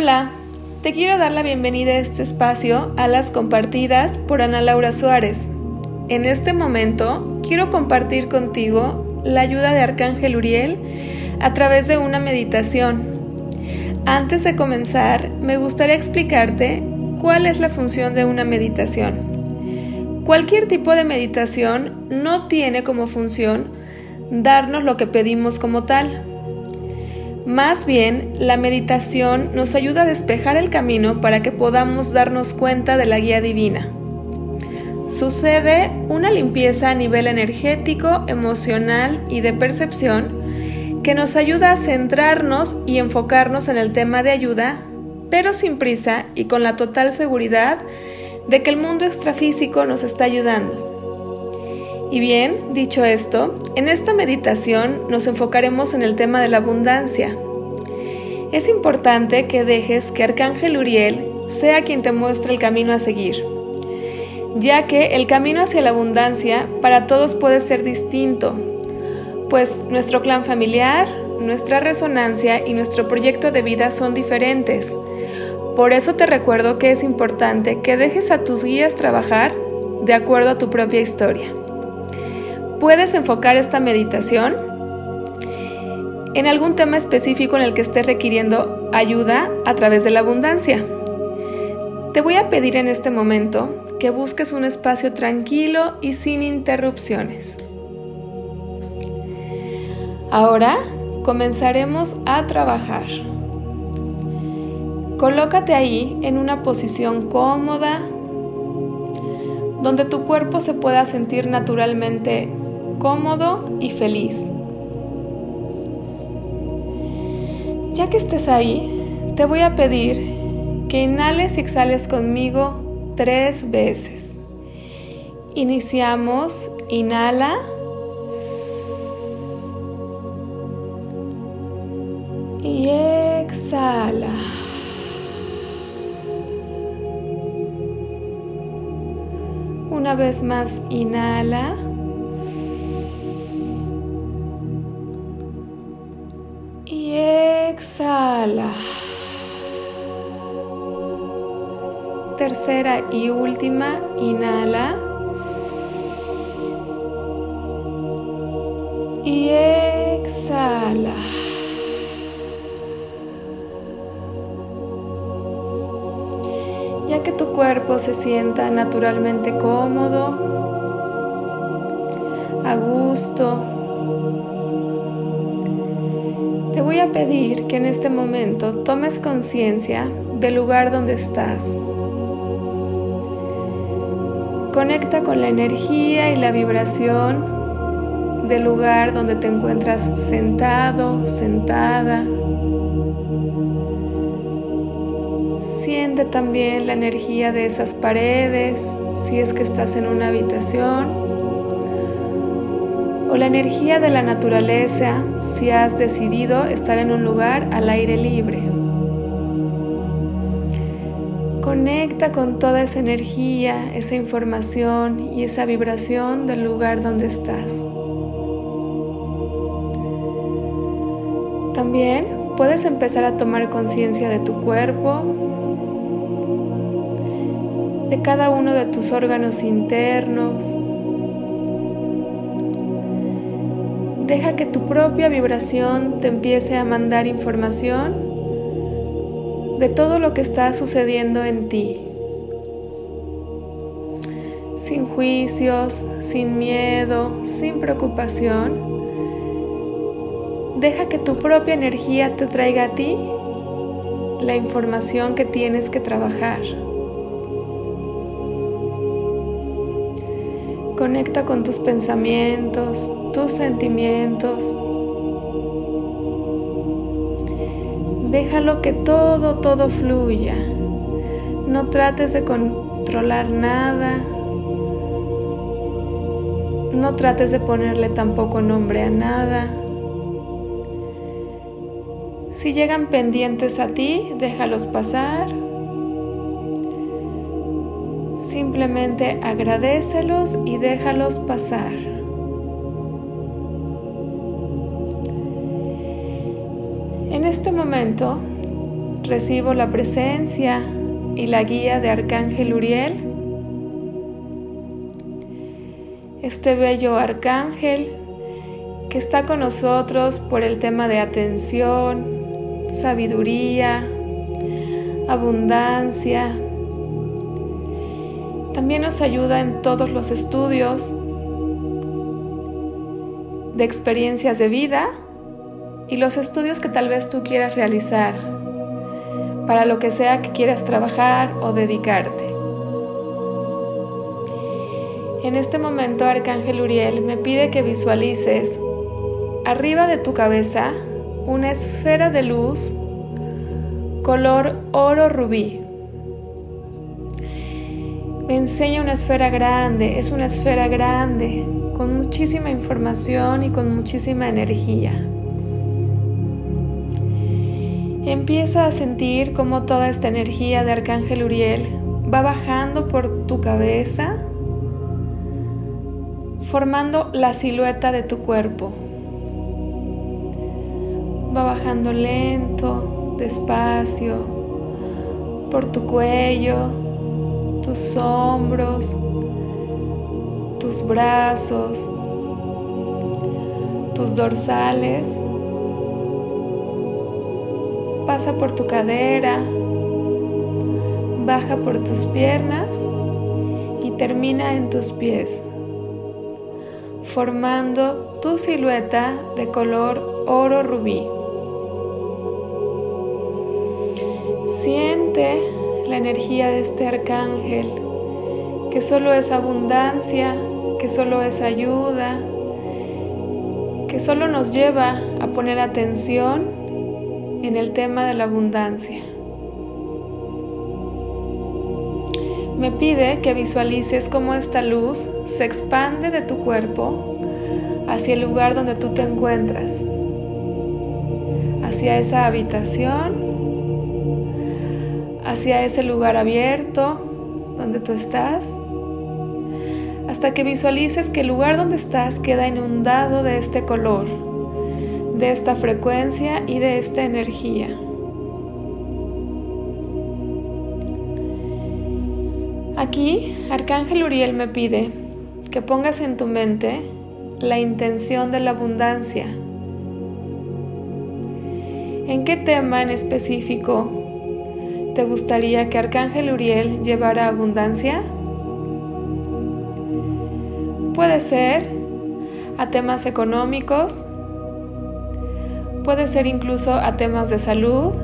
Hola, te quiero dar la bienvenida a este espacio a las compartidas por Ana Laura Suárez. En este momento quiero compartir contigo la ayuda de Arcángel Uriel a través de una meditación. Antes de comenzar, me gustaría explicarte cuál es la función de una meditación. Cualquier tipo de meditación no tiene como función darnos lo que pedimos como tal. Más bien, la meditación nos ayuda a despejar el camino para que podamos darnos cuenta de la guía divina. Sucede una limpieza a nivel energético, emocional y de percepción que nos ayuda a centrarnos y enfocarnos en el tema de ayuda, pero sin prisa y con la total seguridad de que el mundo extrafísico nos está ayudando. Y bien, dicho esto, en esta meditación nos enfocaremos en el tema de la abundancia. Es importante que dejes que Arcángel Uriel sea quien te muestre el camino a seguir, ya que el camino hacia la abundancia para todos puede ser distinto pues nuestro clan familiar, nuestra resonancia y nuestro proyecto de vida son diferentes. Por eso te recuerdo que es importante que dejes a tus guías trabajar de acuerdo a tu propia historia. Puedes enfocar esta meditación en algún tema específico en el que estés requiriendo ayuda a través de la abundancia. Te voy a pedir en este momento que busques un espacio tranquilo y sin interrupciones. Ahora comenzaremos a trabajar. Colócate ahí en una posición cómoda donde tu cuerpo se pueda sentir naturalmente cómodo y feliz. Ya que estés ahí, te voy a pedir que inhales y exhales conmigo tres veces. Iniciamos, inhala. y exhala. Una vez más, inhala. Tercera y última, inhala. Y exhala. ya que tu cuerpo se sienta naturalmente cómodo, a gusto. Te voy a pedir que en este momento tomes conciencia del lugar donde estás. Conecta con la energía y la vibración del lugar donde te encuentras sentado, sentada. Siente también la energía de esas paredes, si es que estás en una habitación, o la energía de la naturaleza, si has decidido estar en un lugar al aire libre. Conecta con toda esa energía, esa información y esa vibración del lugar donde estás. También puedes empezar a tomar conciencia de tu cuerpo, de cada uno de tus órganos internos. Deja que tu propia vibración te empiece a mandar información de todo lo que está sucediendo en ti. Sin juicios, sin miedo, sin preocupación. Deja que tu propia energía te traiga a ti la información que tienes que trabajar. Conecta con tus pensamientos, tus sentimientos. Déjalo que todo, todo fluya. No trates de controlar nada. No trates de ponerle tampoco nombre a nada. Si llegan pendientes a ti, déjalos pasar. Simplemente agradecelos y déjalos pasar. En este momento, recibo la presencia y la guía de Arcángel Uriel, este bello arcángel que está con nosotros por el tema de atención, sabiduría, abundancia. También nos ayuda en todos los estudios de experiencias de vida y los estudios que tal vez tú quieras realizar para lo que sea que quieras trabajar o dedicarte. En este momento Arcángel Uriel me pide que visualices arriba de tu cabeza una esfera de luz color oro rubí. Me enseña una esfera grande, es una esfera grande, con muchísima información y con muchísima energía. Empieza a sentir cómo toda esta energía de Arcángel Uriel va bajando por tu cabeza, formando la silueta de tu cuerpo. Va bajando lento, despacio, por tu cuello, tus hombros, tus brazos, tus dorsales pasa por tu cadera, baja por tus piernas y termina en tus pies, formando tu silueta de color oro rubí. Siente la energía de este arcángel, que solo es abundancia, que solo es ayuda, que solo nos lleva a poner atención en el tema de la abundancia. Me pide que visualices cómo esta luz se expande de tu cuerpo hacia el lugar donde tú te encuentras, hacia esa habitación, hacia ese lugar abierto donde tú estás, hasta que visualices que el lugar donde estás queda inundado de este color de esta frecuencia y de esta energía. Aquí, Arcángel Uriel me pide que pongas en tu mente la intención de la abundancia. ¿En qué tema en específico te gustaría que Arcángel Uriel llevara abundancia? Puede ser a temas económicos, puede ser incluso a temas de salud,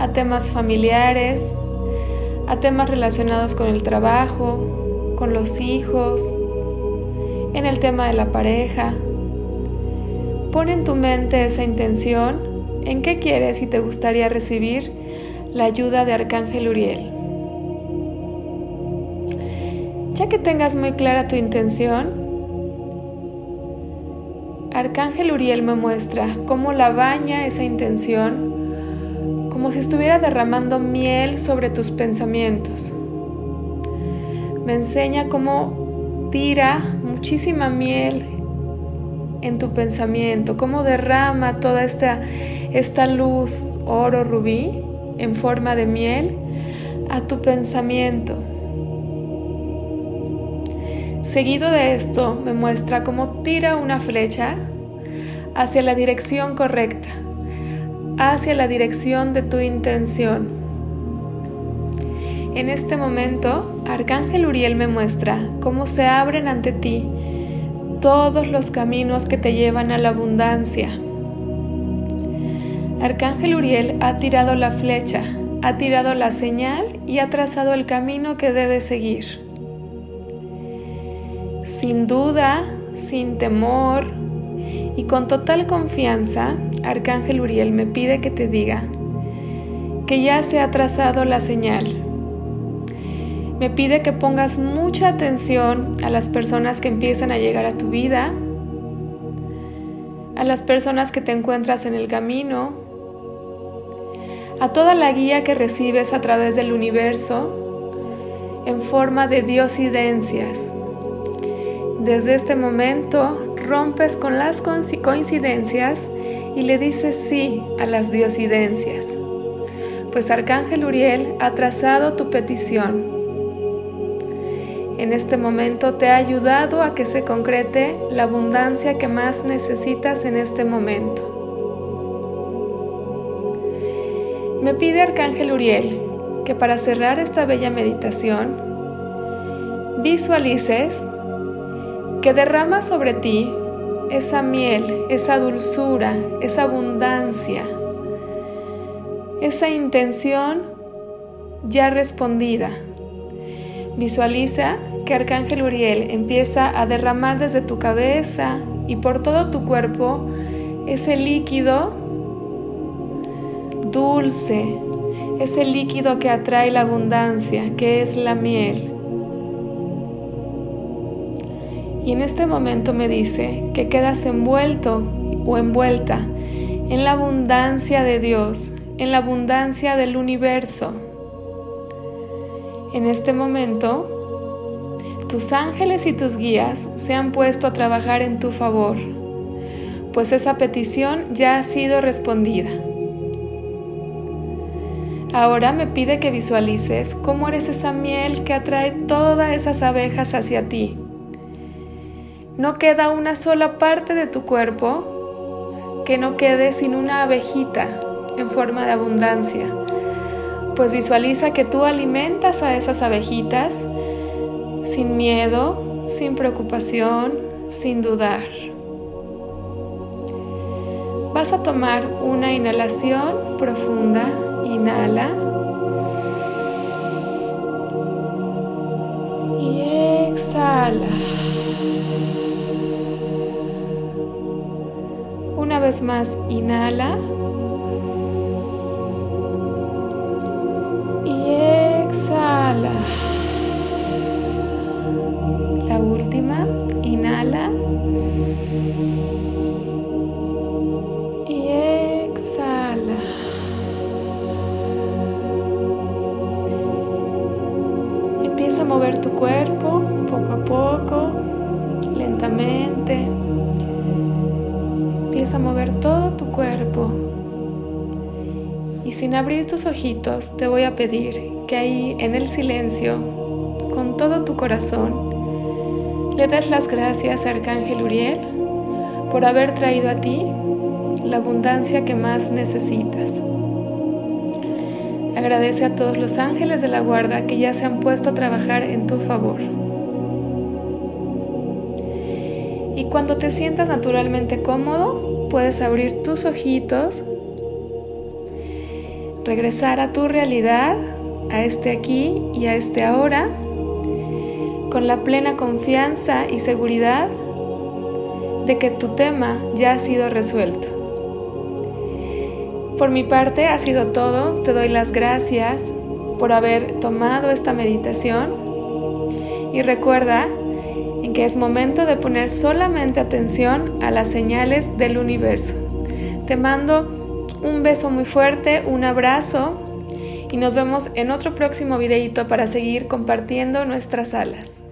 a temas familiares, a temas relacionados con el trabajo, con los hijos, en el tema de la pareja. Pon en tu mente esa intención en qué quieres y te gustaría recibir la ayuda de Arcángel Uriel. Ya que tengas muy clara tu intención, Arcángel Uriel me muestra cómo la baña esa intención como si estuviera derramando miel sobre tus pensamientos. Me enseña cómo tira muchísima miel en tu pensamiento, cómo derrama toda esta, esta luz oro rubí en forma de miel a tu pensamiento. Seguido de esto me muestra cómo tira una flecha hacia la dirección correcta, hacia la dirección de tu intención. En este momento, Arcángel Uriel me muestra cómo se abren ante ti todos los caminos que te llevan a la abundancia. Arcángel Uriel ha tirado la flecha, ha tirado la señal y ha trazado el camino que debes seguir sin duda, sin temor y con total confianza, Arcángel Uriel me pide que te diga que ya se ha trazado la señal. Me pide que pongas mucha atención a las personas que empiezan a llegar a tu vida, a las personas que te encuentras en el camino, a toda la guía que recibes a través del universo en forma de diosidencias. Desde este momento rompes con las coincidencias y le dices sí a las diosidencias. pues Arcángel Uriel ha trazado tu petición. En este momento te ha ayudado a que se concrete la abundancia que más necesitas en este momento. Me pide Arcángel Uriel que para cerrar esta bella meditación visualices que derrama sobre ti esa miel, esa dulzura, esa abundancia, esa intención ya respondida. Visualiza que Arcángel Uriel empieza a derramar desde tu cabeza y por todo tu cuerpo ese líquido dulce, ese líquido que atrae la abundancia, que es la miel. Y en este momento me dice que quedas envuelto o envuelta en la abundancia de Dios, en la abundancia del universo. En este momento, tus ángeles y tus guías se han puesto a trabajar en tu favor, pues esa petición ya ha sido respondida. Ahora me pide que visualices cómo eres esa miel que atrae todas esas abejas hacia ti. No queda una sola parte de tu cuerpo que no quede sin una abejita en forma de abundancia. Pues visualiza que tú alimentas a esas abejitas sin miedo, sin preocupación, sin dudar. Vas a tomar una inhalación profunda. Inhala. Y exhala. Una vez más, inhala. La última, inhala. Poco lentamente. Empieza a mover todo tu cuerpo. Y sin abrir tus ojitos, te voy a pedir que ahí en el silencio, con todo tu corazón, le des las gracias a Arcángel Uriel por haber traído a ti la abundancia que más necesitas. Agradece a todos los ángeles de la guarda que ya se han puesto a trabajar en tu favor. Y cuando te sientas naturalmente cómodo, puedes abrir tus ojitos, regresar a tu realidad a este aquí y a este ahora con la plena confianza y seguridad de que tu tema ya ha sido resuelto. Por mi parte ha sido todo, te doy las gracias por haber tomado esta meditación y recuerda que es momento de poner solamente atención a las señales del universo. Te mando un beso muy fuerte, un abrazo y nos vemos en otro próximo videito para seguir compartiendo nuestras alas.